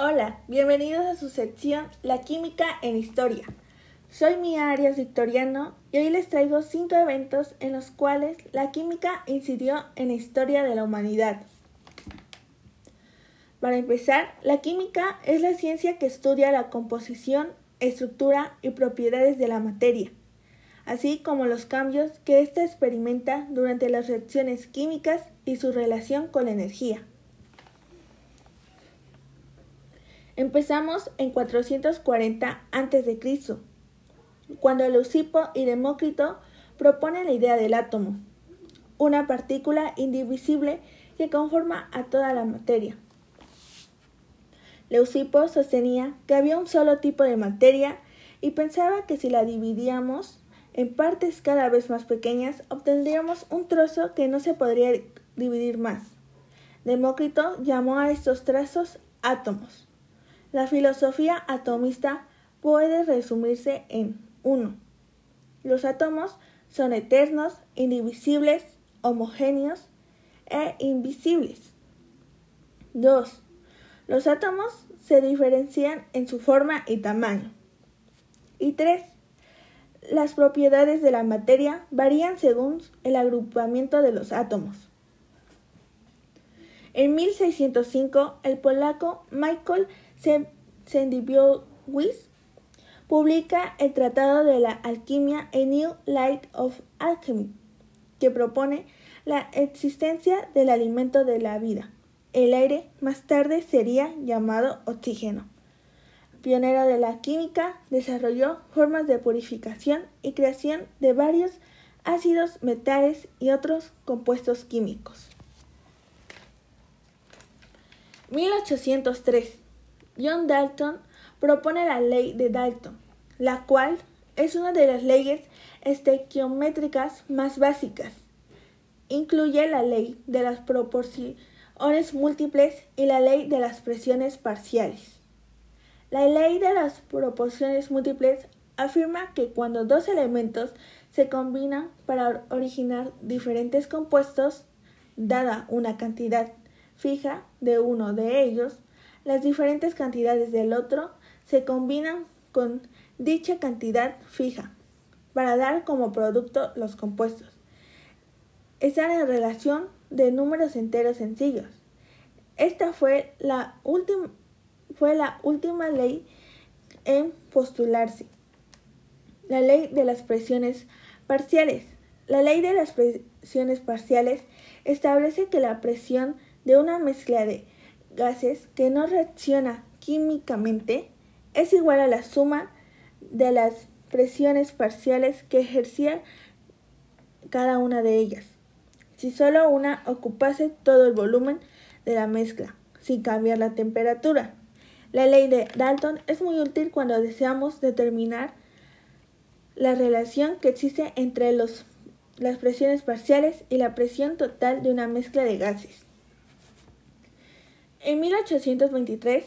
Hola, bienvenidos a su sección La Química en Historia. Soy Mía Arias Victoriano y hoy les traigo cinco eventos en los cuales la química incidió en la historia de la humanidad. Para empezar, la química es la ciencia que estudia la composición, estructura y propiedades de la materia, así como los cambios que ésta experimenta durante las reacciones químicas y su relación con la energía. Empezamos en 440 a.C., cuando Leucipo y Demócrito proponen la idea del átomo, una partícula indivisible que conforma a toda la materia. Leucipo sostenía que había un solo tipo de materia y pensaba que si la dividíamos en partes cada vez más pequeñas, obtendríamos un trozo que no se podría dividir más. Demócrito llamó a estos trazos átomos. La filosofía atomista puede resumirse en 1. Los átomos son eternos, indivisibles, homogéneos e invisibles. 2. Los átomos se diferencian en su forma y tamaño. Y 3. Las propiedades de la materia varían según el agrupamiento de los átomos. En 1605, el polaco Michael Sendibiowicz publica el Tratado de la Alquimia A New Light of Alchemy, que propone la existencia del alimento de la vida. El aire más tarde sería llamado oxígeno. Pionero de la química, desarrolló formas de purificación y creación de varios ácidos, metales y otros compuestos químicos. 1803 John Dalton propone la ley de Dalton, la cual es una de las leyes estequiométricas más básicas. Incluye la ley de las proporciones múltiples y la ley de las presiones parciales. La ley de las proporciones múltiples afirma que cuando dos elementos se combinan para originar diferentes compuestos, dada una cantidad fija de uno de ellos, las diferentes cantidades del otro se combinan con dicha cantidad fija para dar como producto los compuestos. Están en relación de números enteros sencillos. Esta fue la, fue la última ley en postularse. La ley de las presiones parciales. La ley de las presiones parciales establece que la presión de una mezcla de gases que no reacciona químicamente es igual a la suma de las presiones parciales que ejercía cada una de ellas. Si solo una ocupase todo el volumen de la mezcla, sin cambiar la temperatura. La ley de Dalton es muy útil cuando deseamos determinar la relación que existe entre los, las presiones parciales y la presión total de una mezcla de gases. En 1823,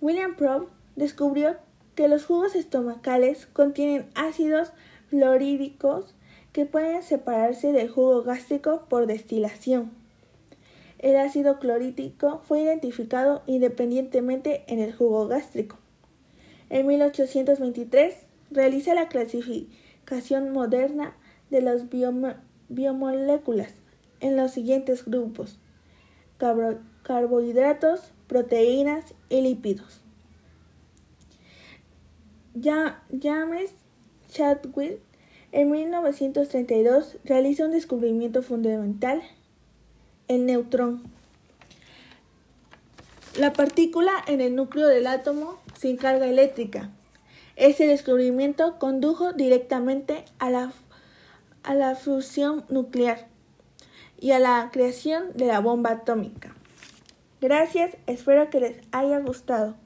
William Probe descubrió que los jugos estomacales contienen ácidos fluorídicos que pueden separarse del jugo gástrico por destilación. El ácido clorhídrico fue identificado independientemente en el jugo gástrico. En 1823 realiza la clasificación moderna de las biomoléculas en los siguientes grupos carbohidratos, proteínas y lípidos. James Chadwick en 1932 realiza un descubrimiento fundamental, el neutrón. La partícula en el núcleo del átomo sin carga eléctrica. Ese descubrimiento condujo directamente a la, a la fusión nuclear y a la creación de la bomba atómica. Gracias, espero que les haya gustado.